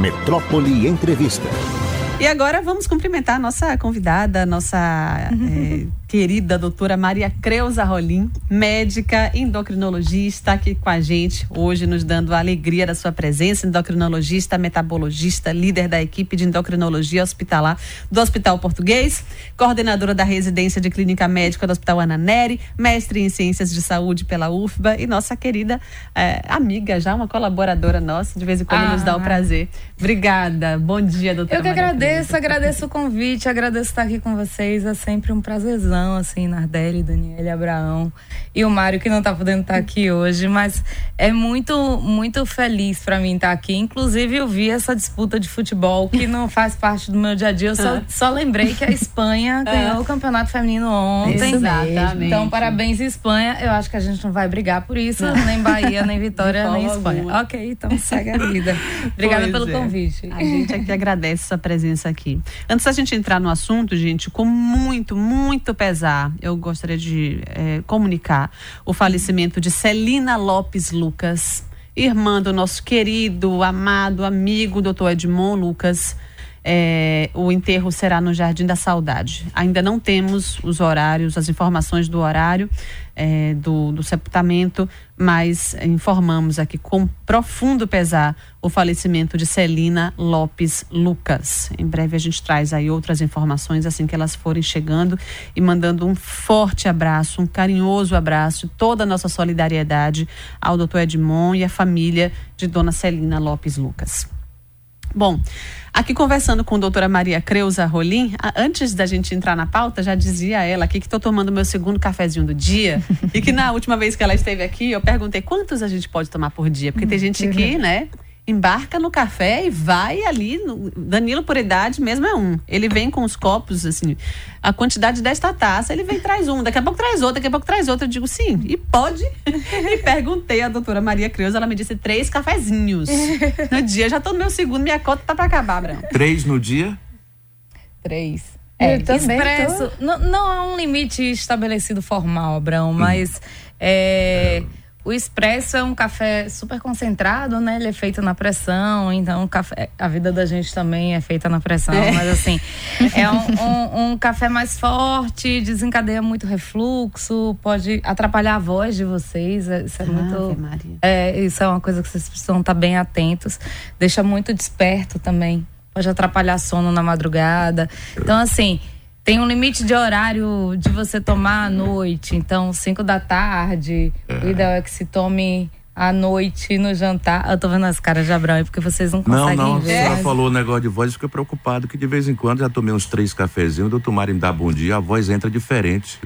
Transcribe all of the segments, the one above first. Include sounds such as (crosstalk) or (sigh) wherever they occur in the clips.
Metrópole Entrevista. E agora vamos cumprimentar a nossa convidada, a nossa é, querida doutora Maria Creuza Rolim, médica endocrinologista, aqui com a gente hoje, nos dando a alegria da sua presença, endocrinologista, metabologista, líder da equipe de endocrinologia hospitalar do Hospital Português, coordenadora da residência de clínica médica do Hospital Ana Neri, mestre em ciências de saúde pela UFBA e nossa querida é, amiga, já uma colaboradora nossa, de vez em quando ah. nos dá o prazer. Obrigada, bom dia, doutora Eu que Maria agradeço agradeço, agradeço o convite, agradeço estar aqui com vocês. É sempre um prazerzão, assim, Nardelli, Daniele, Abraão e o Mário, que não está podendo estar aqui hoje, mas é muito, muito feliz para mim estar aqui. Inclusive, eu vi essa disputa de futebol que não faz parte do meu dia a dia. Eu só, ah. só lembrei que a Espanha ah. ganhou o campeonato feminino ontem. Exatamente. Então, parabéns, Espanha. Eu acho que a gente não vai brigar por isso, não. nem Bahia, nem (laughs) Vitória, nem Espanha. Alguma. Ok, então segue a vida. Obrigada pois pelo é. convite. A gente aqui agradece sua presença aqui. Antes da gente entrar no assunto, gente, com muito, muito pesar, eu gostaria de é, comunicar o falecimento de Celina Lopes Lucas, irmã do nosso querido, amado amigo, doutor Edmond Lucas. É, o enterro será no Jardim da Saudade. Ainda não temos os horários, as informações do horário é, do, do sepultamento, mas informamos aqui com profundo pesar o falecimento de Celina Lopes Lucas. Em breve a gente traz aí outras informações assim que elas forem chegando e mandando um forte abraço, um carinhoso abraço, toda a nossa solidariedade ao doutor Edmond e à família de dona Celina Lopes Lucas. Bom, aqui conversando com a doutora Maria Creuza Rolim, antes da gente entrar na pauta, já dizia ela aqui que estou tomando meu segundo cafezinho do dia. E que na última vez que ela esteve aqui, eu perguntei quantos a gente pode tomar por dia, porque tem gente que, né, embarca no café e vai ali. No, Danilo, por idade, mesmo é um. Ele vem com os copos, assim, a quantidade desta taça, ele vem e traz um, daqui a pouco traz outro, daqui a pouco traz outro. Eu digo sim, e pode. e perguntei à doutora Maria Creuza, ela me disse três cafezinhos no dia. Já tô no meu segundo, minha cota tá pra acabar, Abraão. Três no dia? Três. É, expresso. Tô... Não, não há um limite estabelecido formal, Abraão, mas. Hum. É, o expresso é um café super concentrado, né? Ele é feito na pressão, então café, a vida da gente também é feita na pressão, é. mas assim, (laughs) é um, um, um, café mais forte, desencadeia muito refluxo, pode atrapalhar a voz de vocês. É, isso é ah, muito. Maria. É, isso é uma coisa que vocês precisam estar bem atentos. Deixa muito desperto também. Pode atrapalhar sono na madrugada. Então, assim tem um limite de horário de você tomar à noite. Então, 5 da tarde. O é. ideal é que se tome à noite no jantar. Eu tô vendo as caras de Abraão porque vocês não conseguem não, não, ver. Não, não, falou o negócio de voz, fica preocupado que de vez em quando já tomei uns três cafezinhos, o doutor Mário me dá bom dia, a voz entra diferente.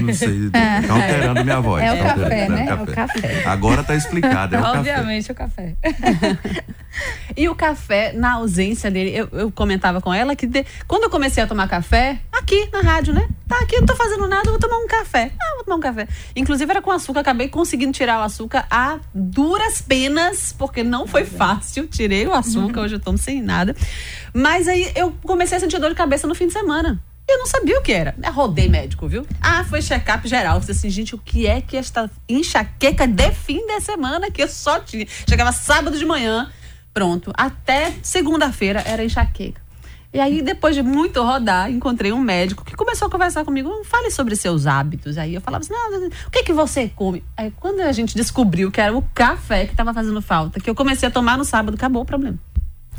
não sei, tá (laughs) alterando minha voz. É o tá café, né? É o café. Agora tá explicado, é o Obviamente café. o café. (laughs) e o café, na ausência dele, eu, eu comentava com ela que de, quando eu comecei a tomar café, aqui na rádio, né? Tá aqui, não tô fazendo nada, vou tomar um café. Ah, vou tomar um café. Inclusive era com açúcar, acabei conseguindo tirar o açúcar a duras penas, porque não foi fácil. Tirei o açúcar, (laughs) hoje eu tomo sem nada. Mas aí eu comecei a sentir dor de cabeça no fim de semana. Eu não sabia o que era. Eu rodei médico, viu? Ah, foi check-up geral. Falei assim, gente, o que é que esta enxaqueca de fim de semana que eu só tinha? Chegava sábado de manhã, pronto. Até segunda-feira era enxaqueca. E aí, depois de muito rodar, encontrei um médico que começou a conversar comigo. Fale sobre seus hábitos. Aí eu falava assim: não, o que, que você come? Aí, quando a gente descobriu que era o café que estava fazendo falta, que eu comecei a tomar no sábado, acabou o problema.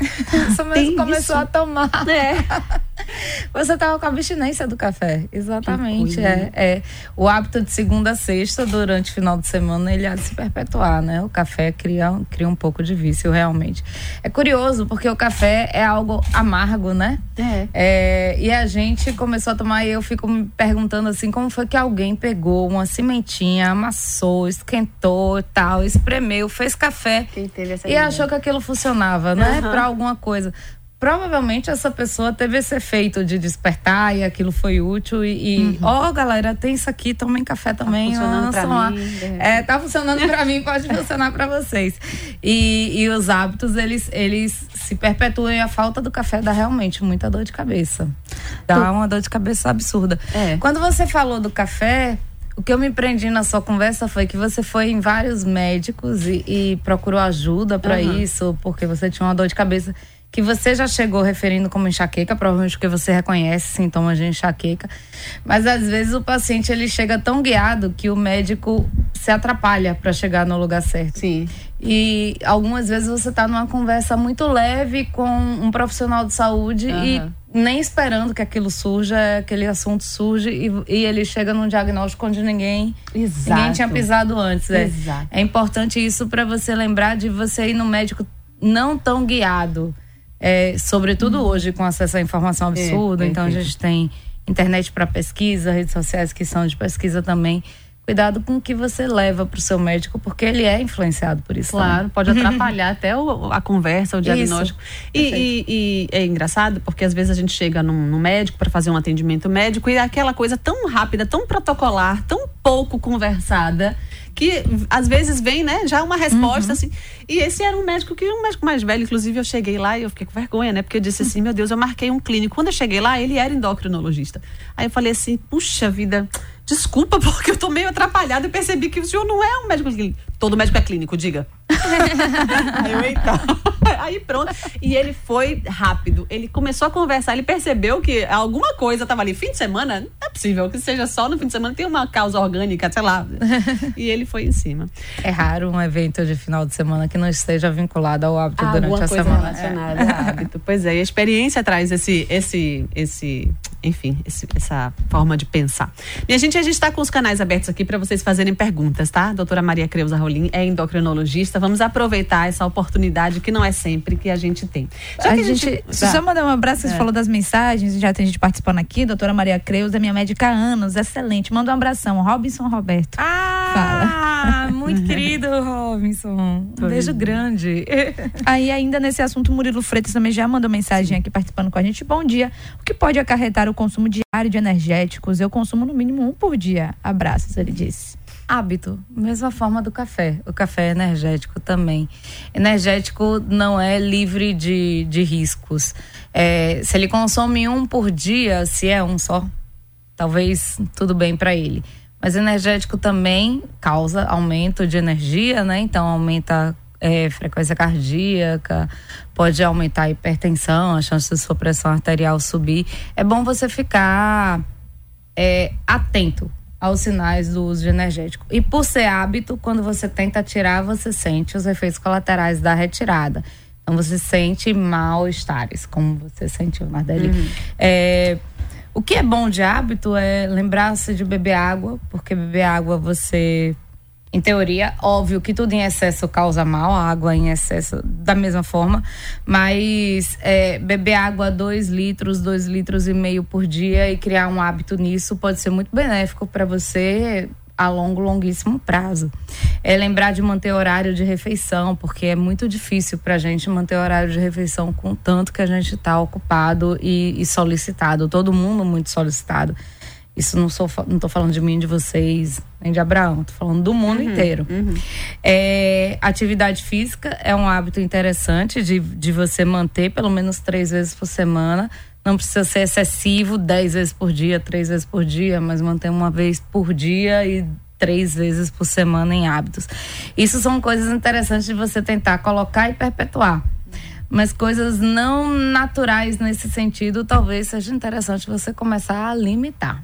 (laughs) Você mesmo começou isso. a tomar. É. (laughs) (laughs) Você estava com a abstinência do café. Exatamente. É, é. O hábito de segunda a sexta, durante o final de semana, ele há de se perpetuar, né? O café cria, cria um pouco de vício, realmente. É curioso, porque o café é algo amargo, né? É. é e a gente começou a tomar, e eu fico me perguntando assim, como foi que alguém pegou uma cimentinha, amassou, esquentou e tal, espremeu, fez café e ideia? achou que aquilo funcionava, né? Uhum. Pra alguma coisa provavelmente essa pessoa teve esse efeito de despertar e aquilo foi útil e, uhum. ó, uhum. oh, galera, tem isso aqui, tomem café tá também. Tá funcionando pra mim. É, tá funcionando para mim, pode funcionar para vocês. E, e os hábitos, eles, eles se perpetuam e a falta do café dá realmente muita dor de cabeça. Dá uma dor de cabeça absurda. É. Quando você falou do café, O que eu me prendi na sua conversa foi que você foi em vários médicos e, e procurou ajuda para uhum. isso, porque você tinha uma dor de cabeça que você já chegou referindo como enxaqueca, provavelmente porque você reconhece sintomas de enxaqueca. Mas às vezes o paciente ele chega tão guiado que o médico se atrapalha para chegar no lugar certo. Sim. E algumas vezes você está numa conversa muito leve com um profissional de saúde uhum. e nem esperando que aquilo surja, aquele assunto surge e, e ele chega num diagnóstico onde ninguém, ninguém tinha pisado antes. É, Exato. é importante isso para você lembrar de você ir no médico não tão guiado é, sobretudo hoje com acesso à informação é, absurda. É, então a gente tem internet para pesquisa, redes sociais que são de pesquisa também. Cuidado com o que você leva para o seu médico, porque ele é influenciado por isso. Claro, também. pode (laughs) atrapalhar até o, a conversa, o diagnóstico. E, e, e, é engraçado, porque às vezes a gente chega num, num médico para fazer um atendimento médico e é aquela coisa tão rápida, tão protocolar, tão pouco conversada que às vezes vem, né, já uma resposta uhum. assim. E esse era um médico que um médico mais velho, inclusive eu cheguei lá e eu fiquei com vergonha, né? Porque eu disse assim, meu Deus, eu marquei um clínico. Quando eu cheguei lá, ele era endocrinologista. Aí eu falei assim, puxa vida, desculpa, (laughs) porque eu tô meio atrapalhada e percebi que o senhor não é um médico clínico. Todo médico é clínico, diga. Aí (laughs) eu, eita. (laughs) Aí pronto. E ele foi rápido. Ele começou a conversar, ele percebeu que alguma coisa estava ali. Fim de semana, não é possível que seja só no fim de semana, tem uma causa orgânica, sei lá. E ele foi em cima. É raro um evento de final de semana que não esteja vinculado ao hábito ah, durante a semana. Relacionada é. hábito. Pois é, e a experiência traz esse, esse, esse enfim, esse, essa forma de pensar. Minha gente, a gente está com os canais abertos aqui para vocês fazerem perguntas, tá? doutora Maria Creuza Rolim é endocrinologista. Vamos aproveitar essa oportunidade que não é sempre que a gente tem. Já a, a gente, gente só mandar um abraço, você é. falou das mensagens, já tem gente participando aqui. Doutora Maria Creuza, minha médica há anos, excelente. Manda um abração. Robinson Roberto. Ah, Fala. (laughs) muito querido, Robinson. Um beijo grande. (laughs) Aí, ainda nesse assunto, Murilo Freitas também já mandou mensagem aqui participando com a gente. Bom dia. O que pode acarretar o consumo diário de energéticos. Eu consumo no mínimo um por dia. Abraços, ele disse. Hábito, mesma forma do café. O café é energético também. Energético não é livre de, de riscos. É, se ele consome um por dia, se é um só, talvez tudo bem para ele. Mas energético também causa aumento de energia, né? Então aumenta é, frequência cardíaca, pode aumentar a hipertensão, a chance de sua pressão arterial subir. É bom você ficar é, atento aos sinais do uso de energético. E por ser hábito, quando você tenta tirar, você sente os efeitos colaterais da retirada. Então você sente mal-estares, como você sentiu, Nardelli. Uhum. É, o que é bom de hábito é lembrar-se de beber água, porque beber água você em teoria, óbvio que tudo em excesso causa mal, a água em excesso da mesma forma, mas é, beber água 2 litros, 2 litros e meio por dia e criar um hábito nisso pode ser muito benéfico para você a longo, longuíssimo prazo. É lembrar de manter horário de refeição, porque é muito difícil para a gente manter horário de refeição com tanto que a gente está ocupado e, e solicitado, todo mundo muito solicitado. Isso não sou, não tô falando de mim, de vocês, nem de Abraão, tô falando do mundo uhum, inteiro. Uhum. É, atividade física é um hábito interessante de, de você manter pelo menos três vezes por semana. Não precisa ser excessivo, dez vezes por dia, três vezes por dia, mas manter uma vez por dia e três vezes por semana em hábitos. Isso são coisas interessantes de você tentar colocar e perpetuar. Mas coisas não naturais nesse sentido, talvez seja interessante você começar a limitar.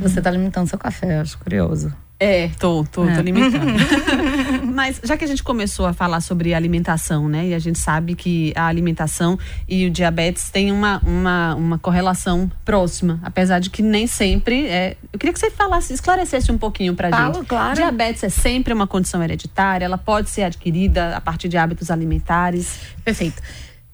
Você está limitando seu café, eu acho curioso. É, tô, tô, é. tô limitando. (laughs) Mas já que a gente começou a falar sobre alimentação, né? E a gente sabe que a alimentação e o diabetes têm uma, uma, uma correlação próxima, apesar de que nem sempre é. Eu queria que você falasse, esclarecesse um pouquinho pra Falo, gente. claro. Diabetes é sempre uma condição hereditária, ela pode ser adquirida a partir de hábitos alimentares. Perfeito.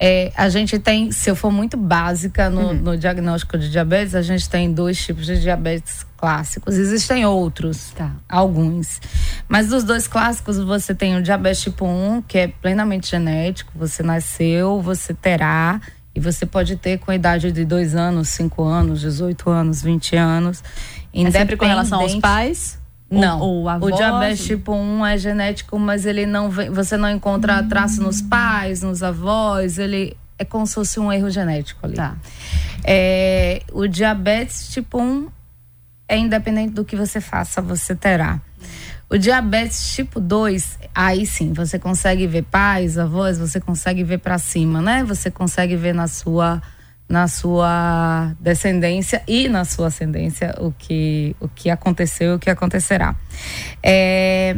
É, a gente tem, se eu for muito básica no, uhum. no, diagnóstico de diabetes, a gente tem dois tipos de diabetes clássicos. Existem outros, tá. alguns. Mas dos dois clássicos, você tem o diabetes tipo 1, que é plenamente genético. Você nasceu, você terá, e você pode ter com a idade de 2 anos, 5 anos, 18 anos, 20 anos. É sempre com relação aos pais? Não. O, o, o diabetes tipo 1 é genético, mas ele não vem, você não encontra hum. traço nos pais, nos avós, ele é como se fosse um erro genético ali. Tá. É, o diabetes tipo 1 é independente do que você faça, você terá. O diabetes tipo 2, aí sim, você consegue ver pais, avós, você consegue ver para cima, né? Você consegue ver na sua na sua descendência e na sua ascendência o que o que aconteceu e o que acontecerá. É,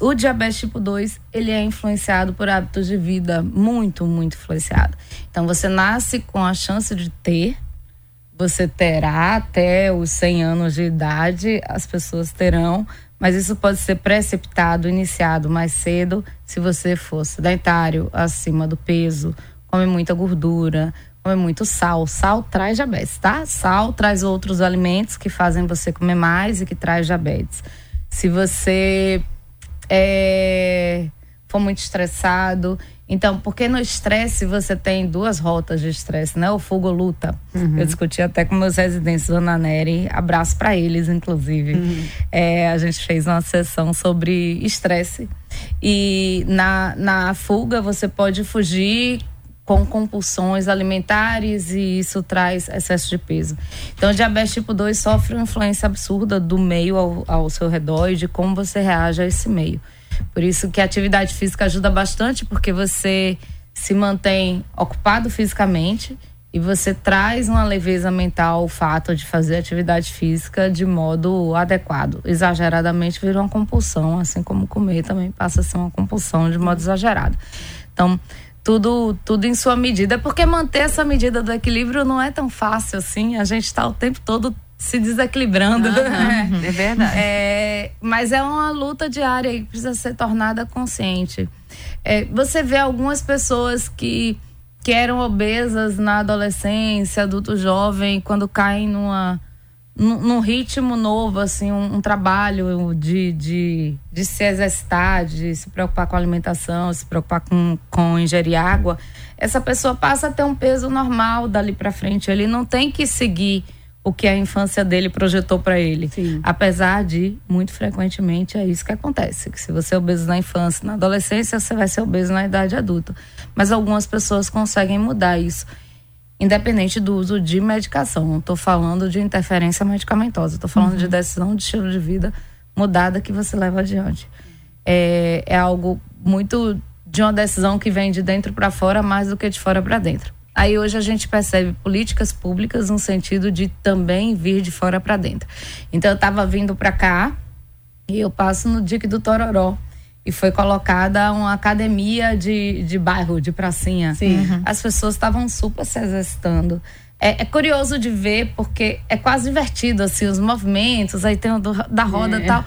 o diabetes tipo 2, ele é influenciado por hábitos de vida muito, muito influenciado. Então você nasce com a chance de ter, você terá até os 100 anos de idade, as pessoas terão mas isso pode ser precipitado, iniciado mais cedo, se você for sedentário, acima do peso, come muita gordura, come muito sal. Sal traz diabetes, tá? Sal traz outros alimentos que fazem você comer mais e que traz diabetes. Se você é, for muito estressado, então, porque no estresse você tem duas rotas de estresse, né? O fogo luta. Uhum. Eu discuti até com meus residentes, Dona Nery, abraço para eles, inclusive. Uhum. É, a gente fez uma sessão sobre estresse. E na, na fuga você pode fugir com compulsões alimentares e isso traz excesso de peso. Então, o diabetes tipo 2 sofre uma influência absurda do meio ao, ao seu redor e de como você reage a esse meio. Por isso que a atividade física ajuda bastante, porque você se mantém ocupado fisicamente e você traz uma leveza mental o fato de fazer atividade física de modo adequado. Exageradamente vira uma compulsão, assim como comer também passa a ser uma compulsão de modo exagerado. Então, tudo, tudo em sua medida, porque manter essa medida do equilíbrio não é tão fácil assim. A gente está o tempo todo se desequilibrando. Uhum, (laughs) é verdade. É, mas é uma luta diária e precisa ser tornada consciente. É, você vê algumas pessoas que, que eram obesas na adolescência, adulto jovem, quando caem numa, num, num ritmo novo, assim, um, um, trabalho de, de, de se exercitar, de se preocupar com a alimentação, se preocupar com, com ingerir água, essa pessoa passa a ter um peso normal dali para frente. Ele não tem que seguir o que a infância dele projetou para ele. Sim. Apesar de, muito frequentemente, é isso que acontece. Que se você é obeso na infância, na adolescência, você vai ser obeso na idade adulta. Mas algumas pessoas conseguem mudar isso. Independente do uso de medicação. Não estou falando de interferência medicamentosa. Estou falando uhum. de decisão de estilo de vida mudada que você leva adiante. É, é algo muito de uma decisão que vem de dentro para fora mais do que de fora para dentro. Aí hoje a gente percebe políticas públicas no sentido de também vir de fora para dentro. Então eu estava vindo para cá e eu passo no Dique do Tororó e foi colocada uma academia de, de bairro, de pracinha. Sim. Uhum. As pessoas estavam super se exercitando. É, é, curioso de ver, porque é quase divertido, assim, os movimentos, aí tem o do, da roda e é. tal.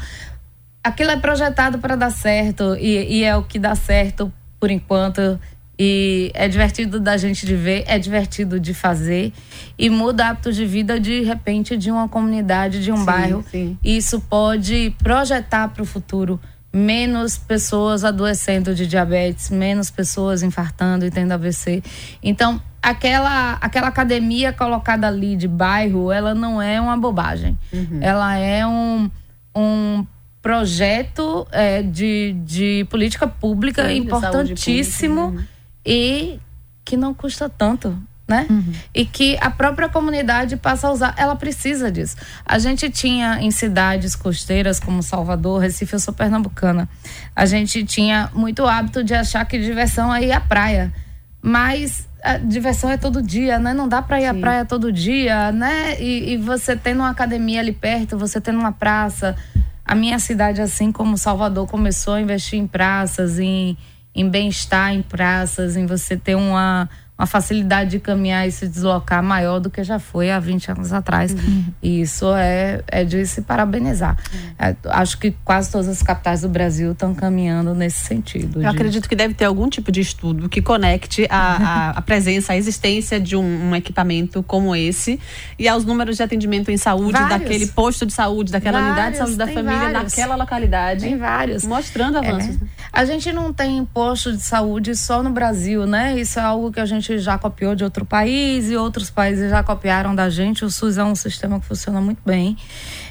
Aquilo é projetado para dar certo, e, e é o que dá certo por enquanto. E é divertido da gente de ver, é divertido de fazer e muda hábitos de vida de repente de uma comunidade, de um sim, bairro. Sim. Isso pode projetar para o futuro menos pessoas adoecendo de diabetes, menos pessoas infartando e tendo AVC. Então, aquela aquela academia colocada ali de bairro, ela não é uma bobagem. Uhum. Ela é um, um projeto é, de, de política pública Sim, importantíssimo. Pública, uhum e que não custa tanto. Né? Uhum. E que a própria comunidade passa a usar, ela precisa disso. A gente tinha em cidades costeiras como Salvador, Recife, eu sou pernambucana. A gente tinha muito hábito de achar que diversão é ir à praia. Mas a diversão é todo dia, né? Não dá para ir Sim. à praia todo dia, né? E, e, você tendo uma academia ali perto, você tendo uma praça. A minha cidade, assim como Salvador, começou a investir em praças, em em bem-estar em praças, em você ter uma, uma facilidade de caminhar e se deslocar maior do que já foi há 20 anos atrás. Uhum. E isso é, é de se parabenizar. Uhum. É, acho que quase todas as capitais do Brasil estão caminhando nesse sentido. Eu de... acredito que deve ter algum tipo de estudo que conecte a, a, (laughs) a presença, a existência de um, um, equipamento como esse e aos números de atendimento em saúde vários. daquele posto de saúde, daquela vários, unidade de saúde da família, vários. naquela localidade. Tem vários. Mostrando avanços. É. A gente não tem posto de saúde só no Brasil, né? Isso é algo que a gente já copiou de outro país e outros países já copiaram da gente. O SUS é um sistema que funciona muito bem,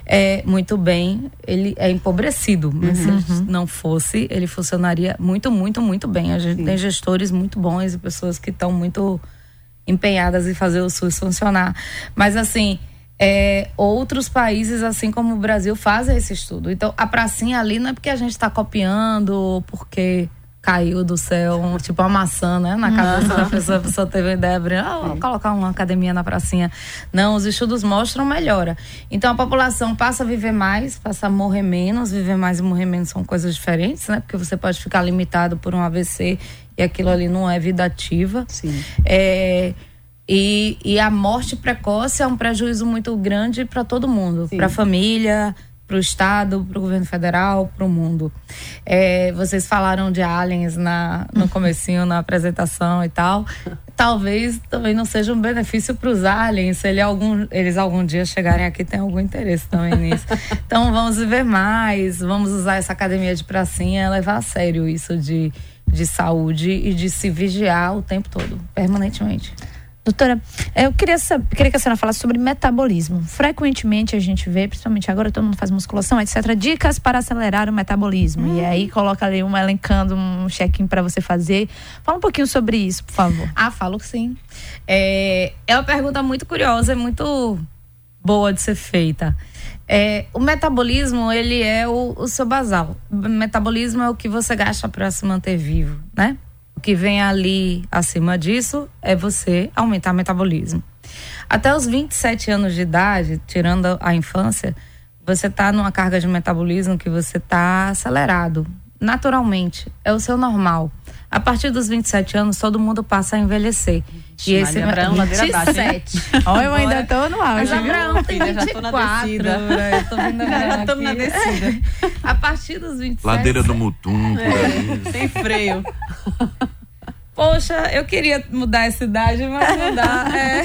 é, muito bem. Ele é empobrecido, mas uhum. se não fosse, ele funcionaria muito, muito, muito bem. A gente Sim. tem gestores muito bons e pessoas que estão muito empenhadas em fazer o SUS funcionar. Mas assim, é, outros países, assim como o Brasil, fazem esse estudo. Então, a pracinha ali não é porque a gente está copiando, porque caiu do céu, tipo uma maçã, né? Na cabeça da pessoa, a pessoa teve a ideia de ah, vou colocar uma academia na pracinha. Não, os estudos mostram melhora. Então a população passa a viver mais, passa a morrer menos, viver mais e morrer menos são coisas diferentes, né? Porque você pode ficar limitado por um AVC e aquilo ali não é vida ativa. Sim. É, e, e a morte precoce é um prejuízo muito grande para todo mundo, para a família, para o Estado, para o governo federal, para o mundo. É, vocês falaram de aliens na, no (laughs) comecinho, na apresentação e tal. Talvez também não seja um benefício para os aliens, se ele algum, eles algum dia chegarem aqui, tem algum interesse também nisso. (laughs) Então vamos viver mais, vamos usar essa academia de pracinha, levar a sério isso de, de saúde e de se vigiar o tempo todo, permanentemente. Doutora, eu queria, saber, queria que a senhora falasse sobre metabolismo. Frequentemente a gente vê, principalmente agora todo mundo faz musculação, etc., dicas para acelerar o metabolismo. Hum. E aí coloca ali um elencando, um check-in para você fazer. Fala um pouquinho sobre isso, por favor. Ah, falo sim. É, é uma pergunta muito curiosa, é muito boa de ser feita. É, o metabolismo, ele é o, o seu basal. O metabolismo é o que você gasta para se manter vivo, né? O que vem ali acima disso é você aumentar o metabolismo. Até os 27 anos de idade, tirando a infância, você está numa carga de metabolismo que você está acelerado. Naturalmente, é o seu normal. A partir dos 27 anos, todo mundo passa a envelhecer. E esse Abraão, 27. (laughs) Olha, eu ainda tô no auge. Mas Abraão tem 24. Já tô na descida. Eu tô (laughs) já tô na descida. A partir dos 27. Ladeira do Mutum. É, tem freio. (laughs) Poxa, eu queria mudar essa idade, mas não dá. É.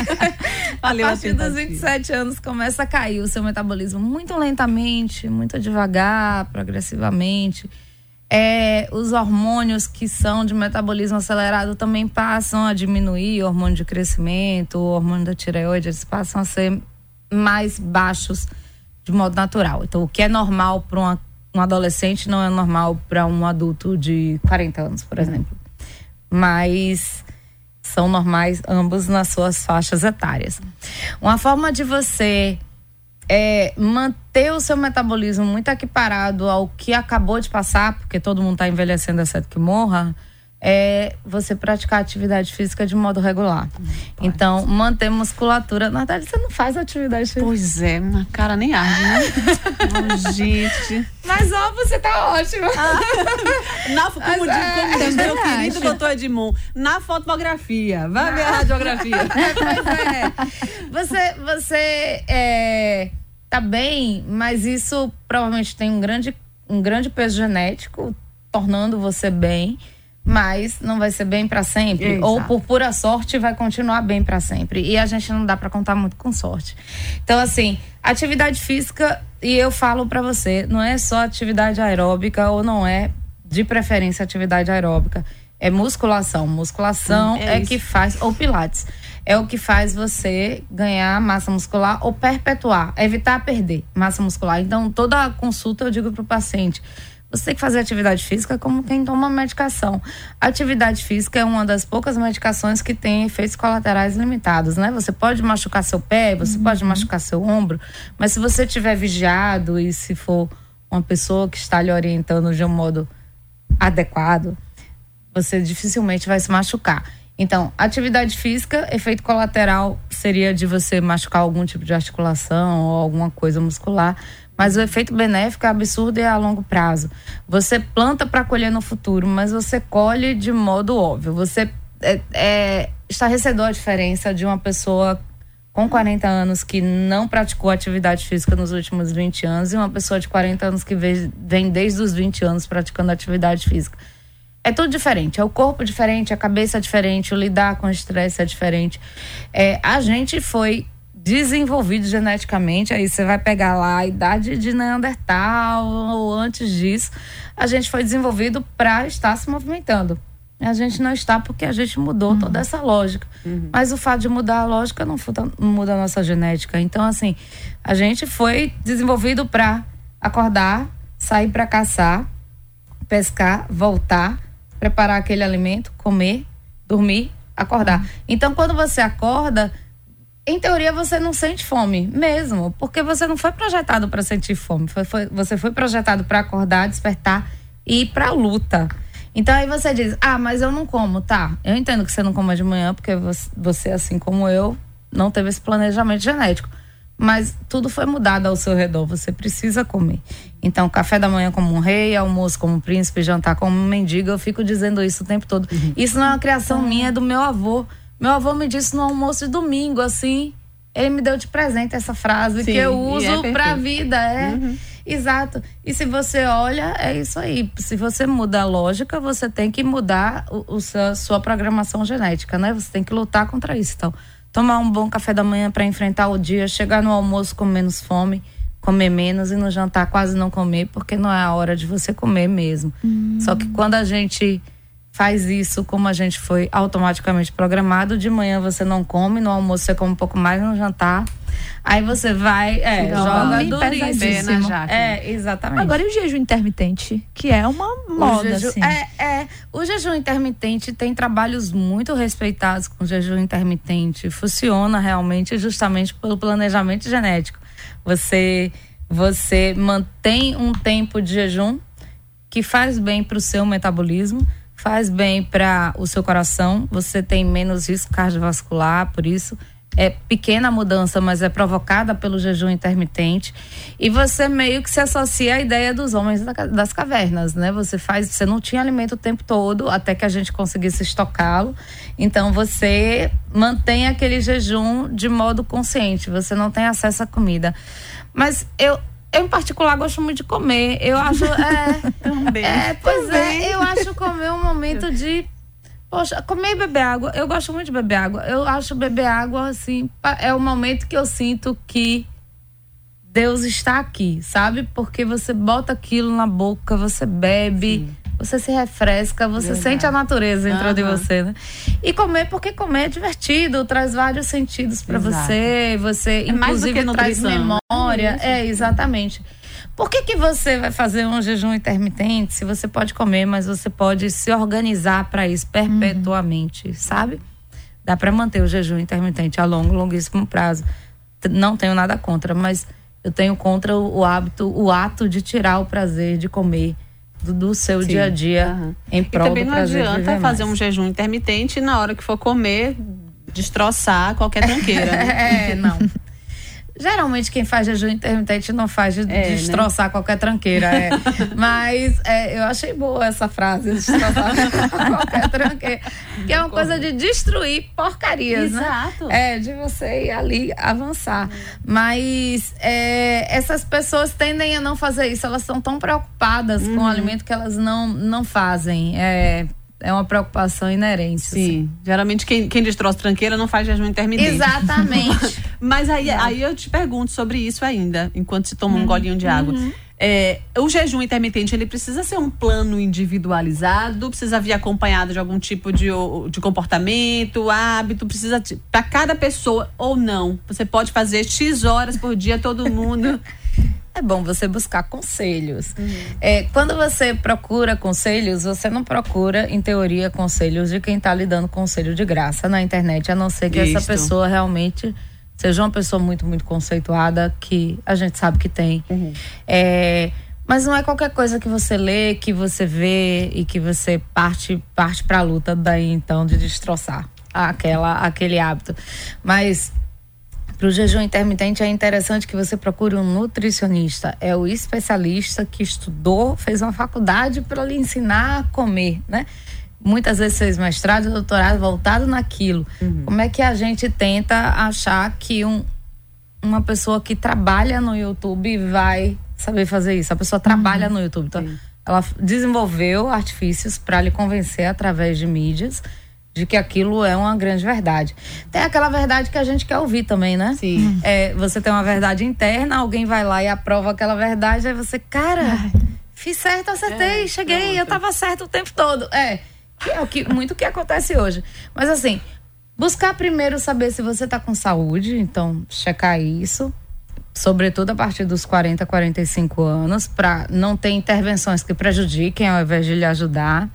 Valeu a partir a dos 27 anos começa a cair o seu metabolismo muito lentamente, muito devagar, progressivamente é, os hormônios que são de metabolismo acelerado também passam a diminuir, o hormônio de crescimento, o hormônio da tireoide, eles passam a ser mais baixos de modo natural. Então, o que é normal para um adolescente não é normal para um adulto de 40 anos, por exemplo. Mas são normais ambos nas suas faixas etárias. Uma forma de você é, manter o seu metabolismo muito equiparado ao que acabou de passar, porque todo mundo está envelhecendo, certo que morra, é você praticar atividade física de modo regular. Pode. Então, manter musculatura. Na verdade, você não faz atividade física. Pois é, na cara nem arde, né? (laughs) oh, gente. Mas ó, você tá ótima. Ah, (laughs) na, como, Mas, é, como diz meu querido doutor Edmond, na fotografia. Vai ver a radiografia. (laughs) pois é. Você, você é, tá bem, mas isso provavelmente tem um grande, um grande peso genético, tornando você bem mas não vai ser bem para sempre? Exato. ou por pura sorte vai continuar bem para sempre. E a gente não dá para contar muito com sorte. Então assim atividade física e eu falo para você não é só atividade aeróbica ou não é de preferência atividade aeróbica. É musculação. Musculação hum, é, é que faz ou pilates é o que faz você ganhar massa muscular ou perpetuar evitar perder massa muscular. Então toda consulta eu digo para o paciente você tem que fazer atividade física como quem toma medicação. Atividade física é uma das poucas medicações que tem efeitos colaterais limitados, né? Você pode machucar seu pé, você uhum. pode machucar seu ombro, mas se você tiver vigiado e se for uma pessoa que está lhe orientando de um modo adequado, você dificilmente vai se machucar. Então, atividade física, efeito colateral seria de você machucar algum tipo de articulação ou alguma coisa muscular mas o efeito benéfico é absurdo e é a longo prazo. Você planta para colher no futuro, mas você colhe de modo óbvio. Você é, é estarrecedor a diferença de uma pessoa com 40 anos que não praticou atividade física nos últimos 20 anos e uma pessoa de 40 anos que vem desde os 20 anos praticando atividade física. É tudo diferente, é o corpo diferente, a cabeça diferente, o lidar com o estresse é diferente. É, a gente foi desenvolvido geneticamente, aí você vai pegar lá a idade de Neandertal ou antes disso, a gente foi desenvolvido para estar se movimentando. A gente não está porque a gente mudou uhum. toda essa lógica. Uhum. Mas o fato de mudar a lógica não muda a nossa genética. Então, assim, a gente foi desenvolvido para acordar, sair para caçar, pescar, voltar, preparar aquele alimento, comer, dormir, acordar. Uhum. Então, quando você acorda, em teoria você não sente fome mesmo, porque você não foi projetado para sentir fome. Foi, foi, você foi projetado para acordar, despertar e ir para luta. Então aí você diz: "Ah, mas eu não como". Tá. Eu entendo que você não coma de manhã porque você, assim como eu não teve esse planejamento genético. Mas tudo foi mudado ao seu redor, você precisa comer. Então, café da manhã como um rei, almoço como um príncipe, jantar como um mendigo, eu fico dizendo isso o tempo todo. Uhum. Isso não é uma criação minha, é do meu avô. Meu avô me disse no almoço de domingo, assim, ele me deu de presente essa frase Sim, que eu uso é pra vida. É. Uhum. Exato. E se você olha, é isso aí. Se você muda a lógica, você tem que mudar o, o sua, sua programação genética, né? Você tem que lutar contra isso. Então, tomar um bom café da manhã para enfrentar o dia, chegar no almoço com menos fome, comer menos e no jantar quase não comer, porque não é a hora de você comer mesmo. Hum. Só que quando a gente faz isso como a gente foi automaticamente programado, de manhã você não come, no almoço você come um pouco mais, no jantar Aí você vai, é, então, joga duríssimo. É, exatamente. Agora e o jejum intermitente, que é uma moda, jejum, assim. É, é. O jejum intermitente tem trabalhos muito respeitados com o jejum intermitente. Funciona realmente justamente pelo planejamento genético. Você, você mantém um tempo de jejum que faz bem para o seu metabolismo, faz bem para o seu coração, você tem menos risco cardiovascular, por isso é pequena mudança, mas é provocada pelo jejum intermitente. E você meio que se associa à ideia dos homens das cavernas, né? Você faz, você não tinha alimento o tempo todo até que a gente conseguisse estocá-lo. Então você mantém aquele jejum de modo consciente. Você não tem acesso à comida. Mas eu eu, em particular, gosto muito de comer. Eu acho. (laughs) É, Também. É, pois Também. é, eu acho comer um momento de Poxa, comer e beber água, eu gosto muito de beber água. Eu acho beber água, assim, é o momento que eu sinto que Deus está aqui, sabe? Porque você bota aquilo na boca, você bebe, Sim. Você se refresca, você Verdade. sente a natureza dentro uhum. de você, né? E comer, porque comer é divertido, traz vários sentidos para você, você é inclusive traz memória. É, é exatamente. Por que, que você vai fazer um jejum intermitente se você pode comer, mas você pode se organizar para isso perpetuamente, uhum. sabe? Dá para manter o jejum intermitente a longo, longuíssimo prazo. Não tenho nada contra, mas eu tenho contra o, o hábito, o ato de tirar o prazer de comer do, do seu Sim. dia a dia uhum. em prol e também do não adianta fazer um jejum intermitente e na hora que for comer destroçar qualquer tranqueira. Né? (laughs) é, não. Geralmente quem faz jejum intermitente não faz de é, né? destroçar né? qualquer tranqueira. É. (laughs) Mas é, eu achei boa essa frase, destroçar (laughs) qualquer tranqueira. Que é uma coisa de destruir porcarias, né? Exato. né? É, de você ir ali avançar. Mas é, essas pessoas tendem a não fazer isso. Elas estão tão preocupadas uhum. com o alimento que elas não, não fazem. É, é uma preocupação inerente. Sim. Assim. Geralmente quem, quem destroça tranqueira não faz jejum intermitente. Exatamente. (laughs) Mas aí, aí eu te pergunto sobre isso ainda, enquanto se toma uhum. um golinho de água. Uhum. É, o jejum intermitente ele precisa ser um plano individualizado, precisa vir acompanhado de algum tipo de, de comportamento, hábito, precisa para cada pessoa ou não. Você pode fazer x horas por dia todo mundo. (laughs) é bom você buscar conselhos. Uhum. É, quando você procura conselhos, você não procura, em teoria, conselhos de quem está lhe dando conselho de graça na internet, a não ser que Isto. essa pessoa realmente seja uma pessoa muito, muito conceituada, que a gente sabe que tem. Uhum. É, mas não é qualquer coisa que você lê, que você vê e que você parte parte para a luta daí então de destroçar aquela aquele hábito. Mas para o jejum intermitente é interessante que você procure um nutricionista. É o especialista que estudou, fez uma faculdade para lhe ensinar a comer, né? Muitas vezes fez mestrado doutorado voltado naquilo. Uhum. Como é que a gente tenta achar que um, uma pessoa que trabalha no YouTube vai saber fazer isso? A pessoa trabalha uhum. no YouTube. Então, ela desenvolveu artifícios para lhe convencer através de mídias de que aquilo é uma grande verdade. Tem aquela verdade que a gente quer ouvir também, né? Sim. É, você tem uma verdade interna, alguém vai lá e aprova aquela verdade, aí você, cara, Ai. fiz certo, acertei, é, cheguei, pronto. eu tava certo o tempo todo. É, que é o que, muito que acontece hoje. Mas assim, buscar primeiro saber se você tá com saúde, então checar isso. sobretudo a partir dos 40, 45 anos, para não ter intervenções que prejudiquem ao invés de lhe ajudar.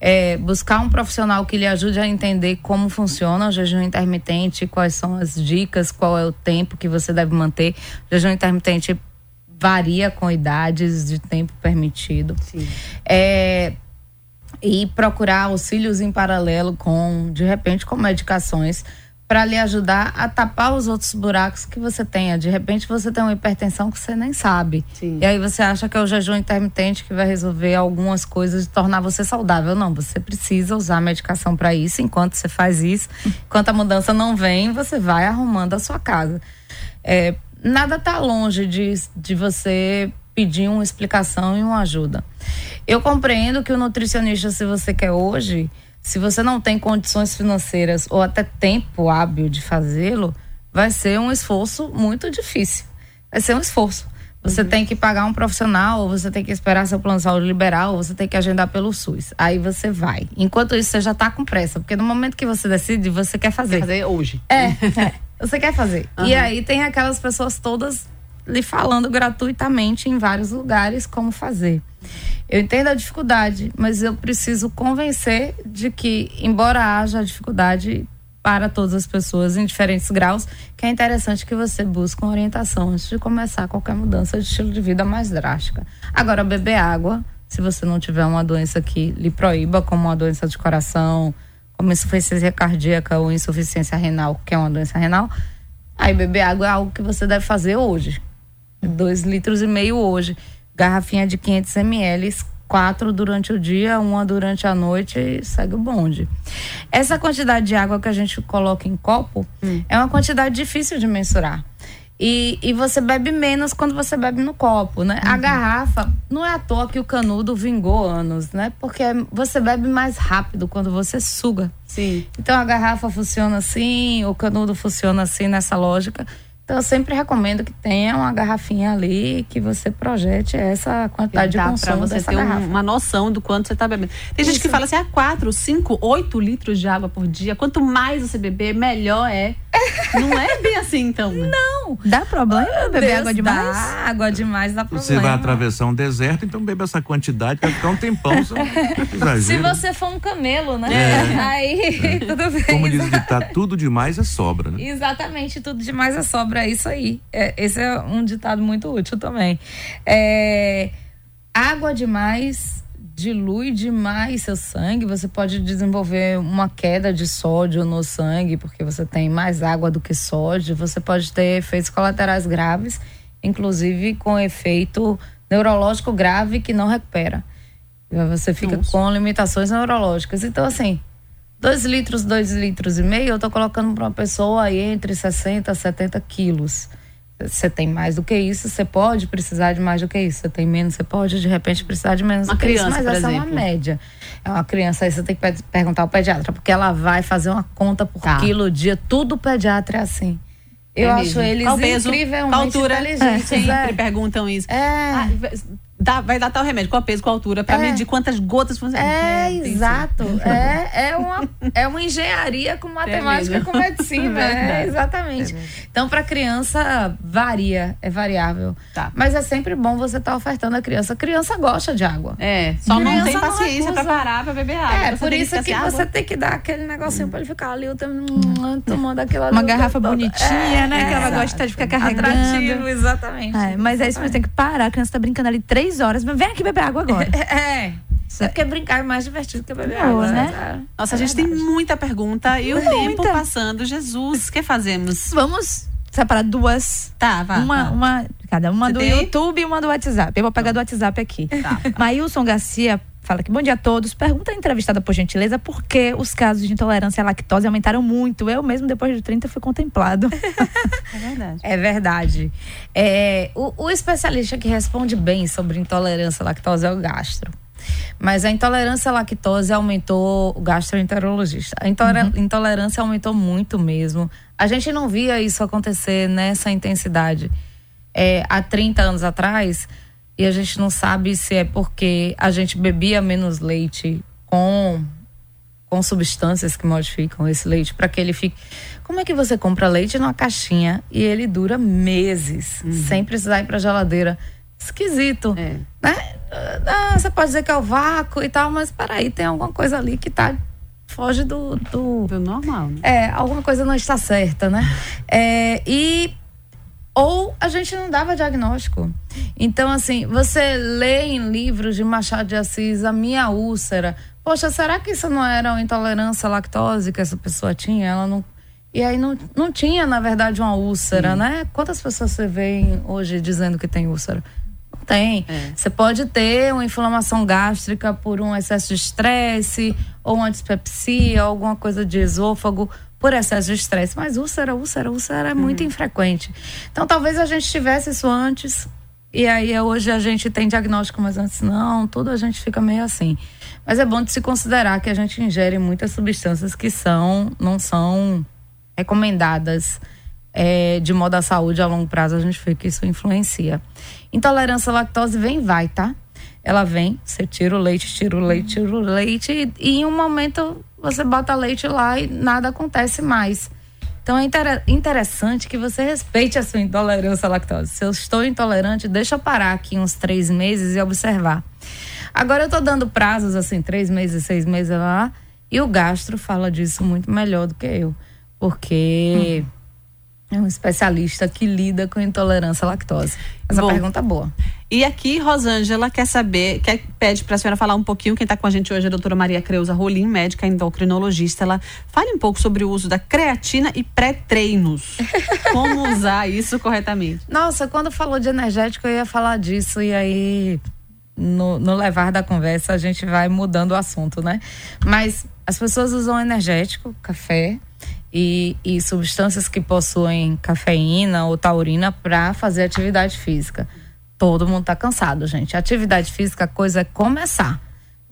É, buscar um profissional que lhe ajude a entender como funciona o jejum intermitente, quais são as dicas, qual é o tempo que você deve manter. O jejum intermitente varia com idades de tempo permitido. Sim. É, e procurar auxílios em paralelo com, de repente, com medicações para lhe ajudar a tapar os outros buracos que você tenha. De repente você tem uma hipertensão que você nem sabe. Sim. E aí você acha que é o jejum intermitente que vai resolver algumas coisas e tornar você saudável. Não, você precisa usar medicação para isso. Enquanto você faz isso, (laughs) enquanto a mudança não vem, você vai arrumando a sua casa. É, nada está longe de, de você pedir uma explicação e uma ajuda. Eu compreendo que o nutricionista, se você quer hoje, se você não tem condições financeiras ou até tempo hábil de fazê-lo, vai ser um esforço muito difícil. Vai ser um esforço. Você uhum. tem que pagar um profissional, ou você tem que esperar seu plano de saúde liberar, ou você tem que agendar pelo SUS. Aí você vai. Enquanto isso, você já está com pressa, porque no momento que você decide, você quer fazer. Quer fazer hoje. É, é. Você quer fazer. Uhum. E aí tem aquelas pessoas todas lhe falando gratuitamente em vários lugares como fazer. Eu entendo a dificuldade, mas eu preciso convencer de que, embora haja dificuldade para todas as pessoas em diferentes graus, que é interessante que você busque uma orientação antes de começar qualquer mudança de estilo de vida mais drástica. Agora, beber água, se você não tiver uma doença que lhe proíba, como uma doença de coração, como insuficiência cardíaca ou insuficiência renal, que é uma doença renal, aí beber água é algo que você deve fazer hoje. Dois litros e meio hoje garrafinha de 500 ml, quatro durante o dia, uma durante a noite e segue o bonde. Essa quantidade de água que a gente coloca em copo hum. é uma quantidade difícil de mensurar. E, e você bebe menos quando você bebe no copo, né? Uhum. A garrafa, não é à toa que o canudo vingou anos, né? Porque você bebe mais rápido quando você suga. Sim. Então a garrafa funciona assim, o canudo funciona assim nessa lógica. Então, eu sempre recomendo que tenha uma garrafinha ali que você projete essa quantidade de consumo para você ter garrafa. uma noção do quanto você está bebendo. Tem Isso. gente que fala assim, ah, 4, 5, 8 litros de água por dia. Quanto mais você beber, melhor é. (laughs) Não é bem assim, então. Né? Não. Dá problema oh, beber Deus, água demais? Dá. Água demais dá problema. Você vai atravessar um deserto, então bebe essa quantidade, vai ficar um tempão. Se você for um camelo, né? É. Aí, é. (laughs) tudo bem. Como diz que tá tudo demais é sobra, né? Exatamente, tudo demais é sobra, é isso aí. É, esse é um ditado muito útil também. É, água demais dilui demais seu sangue, você pode desenvolver uma queda de sódio no sangue, porque você tem mais água do que sódio, você pode ter efeitos colaterais graves, inclusive com efeito neurológico grave que não recupera. Você fica Nossa. com limitações neurológicas. Então, assim, 2 litros, 2 litros e meio, eu tô colocando para uma pessoa aí entre 60 a 70 quilos você tem mais do que isso, você pode precisar de mais do que isso. Você tem menos, você pode de repente precisar de menos uma do que criança, isso. Mas essa exemplo. é uma média. É uma criança, aí você tem que perguntar ao pediatra, porque ela vai fazer uma conta por tá. quilo dia. Tudo pediatra é assim. Eu é acho eles qual peso, incrivelmente qual altura? inteligentes. É, (laughs) sempre é. perguntam isso. É. Ah, Dá, vai dar tal remédio, qual a peso, qual a altura, para é. medir quantas gotas você É, é exato. (laughs) É, é, uma, é uma engenharia com matemática, com medicina. (laughs) é, exatamente. então, para criança, varia, é variável. Tá. Mas é sempre bom você estar tá ofertando a criança. A criança gosta de água. É, só criança não tem paciência para parar para beber água. É, por isso que, que você tem que dar aquele negocinho hum. para ele ficar ali hum, tomando aquilo ali. Uma garrafa bonitinha, né? Que ela gosta de ficar carregando. Atrativo, exatamente. É, mas é isso, você tem que parar. A criança tá brincando ali três três horas. Vem aqui beber água agora. (laughs) É. É porque brincar é mais divertido que beber água, né? né? Nossa, é a gente verdade. tem muita pergunta e o muita. tempo passando. Jesus, o que fazemos? Vamos separar duas. Tá, vá. Uma, uma cada uma Você do tem? YouTube e uma do WhatsApp. Eu vou pegar do WhatsApp aqui. Tá. Maílson Garcia fala que bom dia a todos. Pergunta a entrevistada, por gentileza, por que os casos de intolerância à lactose aumentaram muito? Eu mesmo, depois de 30, fui contemplado. é verdade. (laughs) É verdade. É, o, o especialista que responde bem sobre intolerância à lactose é o gastro. Mas a intolerância à lactose aumentou, o gastroenterologista. A uhum. intolerância aumentou muito mesmo. A gente não via isso acontecer nessa intensidade. É, há 30 anos atrás, e a gente não sabe se é porque a gente bebia menos leite com com substâncias que modificam esse leite para que ele fique. Como é que você compra leite numa caixinha e ele dura meses uhum. sem precisar ir para geladeira? Esquisito, é. né? Ah, você pode dizer que é o vácuo e tal, mas peraí, tem alguma coisa ali que tá foge do do, do normal. Né? É, alguma coisa não está certa, né? É, e ou a gente não dava diagnóstico. Então, assim, você lê em livros de Machado de Assis a minha úlcera. Poxa, será que isso não era uma intolerância à lactose que essa pessoa tinha? Ela não. E aí não, não tinha, na verdade, uma úlcera, Sim. né? Quantas pessoas você vê hoje dizendo que tem úlcera? Tem. É. Você pode ter uma inflamação gástrica por um excesso de estresse, ou uma dispepsia, alguma coisa de esôfago por excesso de estresse. Mas úlcera, úlcera, úlcera é muito uhum. infrequente. Então talvez a gente tivesse isso antes. E aí hoje a gente tem diagnóstico, mas antes não, tudo a gente fica meio assim. Mas é bom de se considerar que a gente ingere muitas substâncias que são, não são recomendadas é, de modo à saúde a longo prazo, a gente vê que isso influencia. Intolerância à lactose vem e vai, tá? Ela vem, você tira o leite, tira o leite, tira o leite, e, e em um momento você bota leite lá e nada acontece mais. Então é inter interessante que você respeite a sua intolerância à lactose. Se eu estou intolerante, deixa eu parar aqui uns três meses e observar. Agora eu estou dando prazos assim, três meses, seis meses lá, e o gastro fala disso muito melhor do que eu. Porque. Hum é um especialista que lida com intolerância à lactose. Essa Bom, pergunta é boa. E aqui, Rosângela quer saber, quer, pede para a senhora falar um pouquinho. Quem está com a gente hoje é a doutora Maria Creuza Rolim, médica endocrinologista. Ela fale um pouco sobre o uso da creatina e pré-treinos. (laughs) Como usar isso corretamente? Nossa, quando falou de energético, eu ia falar disso. E aí, no, no levar da conversa, a gente vai mudando o assunto, né? Mas as pessoas usam energético, café e, e substâncias que possuem cafeína ou taurina para fazer atividade física. Todo mundo está cansado, gente. Atividade física, a coisa é começar.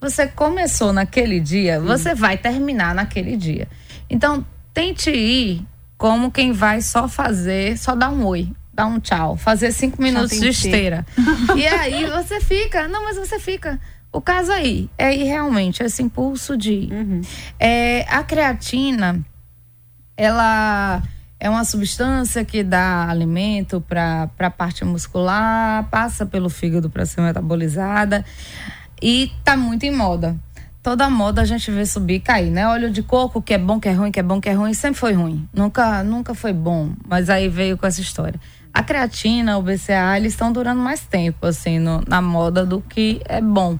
Você começou naquele dia, você vai terminar naquele dia. Então, tente ir como quem vai só fazer, só dar um oi, dar um tchau, fazer cinco minutos de esteira. (laughs) e aí você fica, não, mas você fica. O caso aí é ir realmente, esse impulso de ir. Uhum. É, a creatina, ela é uma substância que dá alimento para a parte muscular, passa pelo fígado para ser metabolizada e tá muito em moda. Toda moda a gente vê subir e cair, né? Óleo de coco, que é bom, que é ruim, que é bom, que é ruim, sempre foi ruim. Nunca, nunca foi bom, mas aí veio com essa história. A creatina, o BCA, eles estão durando mais tempo, assim, no, na moda do que é bom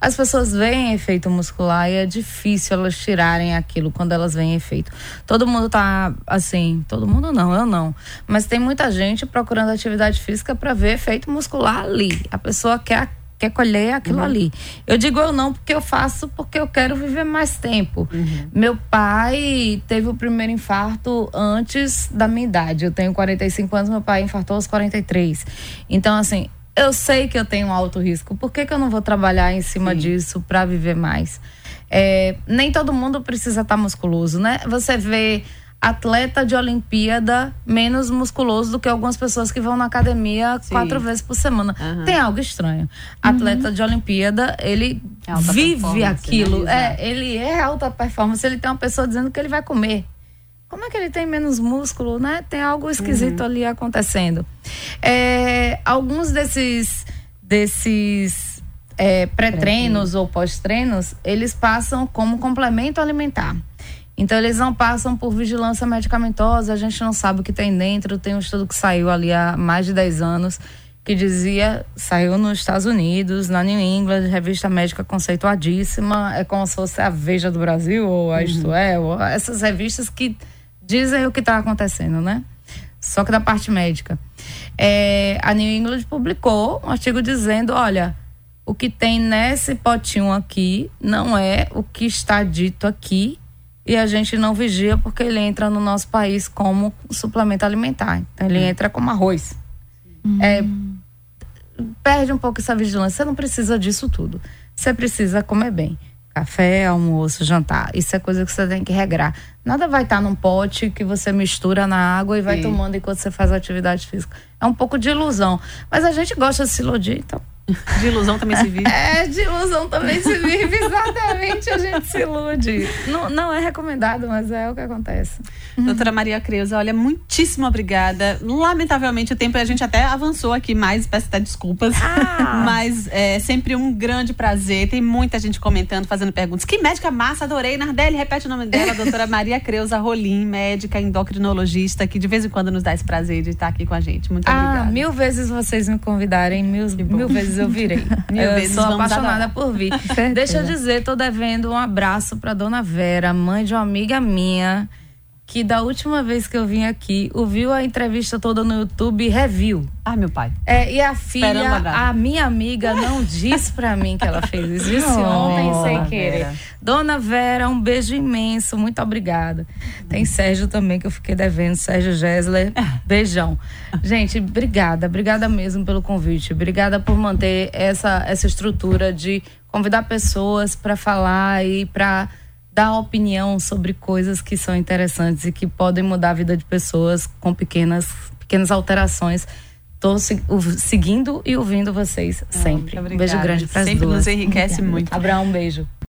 as pessoas veem efeito muscular e é difícil elas tirarem aquilo quando elas veem efeito. Todo mundo tá assim, todo mundo não, eu não. Mas tem muita gente procurando atividade física para ver efeito muscular ali. A pessoa quer quer colher aquilo uhum. ali. Eu digo eu não porque eu faço porque eu quero viver mais tempo. Uhum. Meu pai teve o primeiro infarto antes da minha idade. Eu tenho 45 anos, meu pai infartou aos 43. Então assim, eu sei que eu tenho um alto risco. Por que, que eu não vou trabalhar em cima Sim. disso para viver mais? É, nem todo mundo precisa estar tá musculoso, né? Você vê atleta de Olimpíada menos musculoso do que algumas pessoas que vão na academia Sim. quatro vezes por semana. Uhum. Tem algo estranho. Atleta uhum. de Olimpíada, ele é vive né? aquilo. Né? É, ele é alta performance. Ele tem uma pessoa dizendo que ele vai comer. Como é que ele tem menos músculo, né? Tem algo esquisito uhum. ali acontecendo. É, alguns desses desses é, pré-treinos ou pós-treinos, eles passam como complemento alimentar. Então eles não passam por vigilância medicamentosa, a gente não sabe o que tem dentro. Tem um estudo que saiu ali há mais de 10 anos que dizia, saiu nos Estados Unidos, na New England, revista médica conceituadíssima, é como se fosse a Veja do Brasil, ou a uhum. Isto É, ou essas revistas que dizem o que está acontecendo, né? Só que da parte médica. É, a New England publicou um artigo dizendo: olha, o que tem nesse potinho aqui não é o que está dito aqui e a gente não vigia porque ele entra no nosso país como suplemento alimentar. Então ele hum. entra como arroz. Hum. É, perde um pouco essa vigilância. Você não precisa disso tudo. Você precisa comer bem. Café, almoço, jantar. Isso é coisa que você tem que regrar. Nada vai estar num pote que você mistura na água e vai Sim. tomando enquanto você faz atividade física. É um pouco de ilusão. Mas a gente gosta de se iludir, então De ilusão também se vive. É, de ilusão também se vive, exatamente, a gente se ilude. Não, não é recomendado, mas é o que acontece. Uhum. Doutora Maria Creuza, olha, muitíssimo obrigada. Lamentavelmente o tempo a gente até avançou aqui mais, peço até desculpas. Ah. (laughs) Mas é sempre um grande prazer. Tem muita gente comentando, fazendo perguntas. Que médica massa, adorei. Nardelli, repete o nome dela, doutora (laughs) Maria Creuza Rolim, médica endocrinologista, que de vez em quando nos dá esse prazer de estar aqui com a gente. Muito ah, obrigada. Mil vezes vocês me convidarem, mil, mil vezes eu virei. (laughs) Mil eu vezes sou apaixonada por vir. Deixa eu dizer, tô devendo um abraço pra dona Vera, mãe de uma amiga minha que da última vez que eu vim aqui, ouviu a entrevista toda no YouTube reviu. Ah, meu pai. É, e a filha, a minha amiga, não (laughs) disse pra mim que ela fez isso. Disse ontem sem querer. Vera. Dona Vera, um beijo imenso, muito obrigada. Tem Sérgio também, que eu fiquei devendo, Sérgio Gessler. (laughs) Beijão. Gente, obrigada, obrigada mesmo pelo convite. Obrigada por manter essa, essa estrutura de convidar pessoas para falar e para dar opinião sobre coisas que são interessantes e que podem mudar a vida de pessoas com pequenas, pequenas alterações. Estou seguindo e ouvindo vocês sempre. um beijo grande para as duas. Sempre nos enriquece muito. Abraão, um beijo.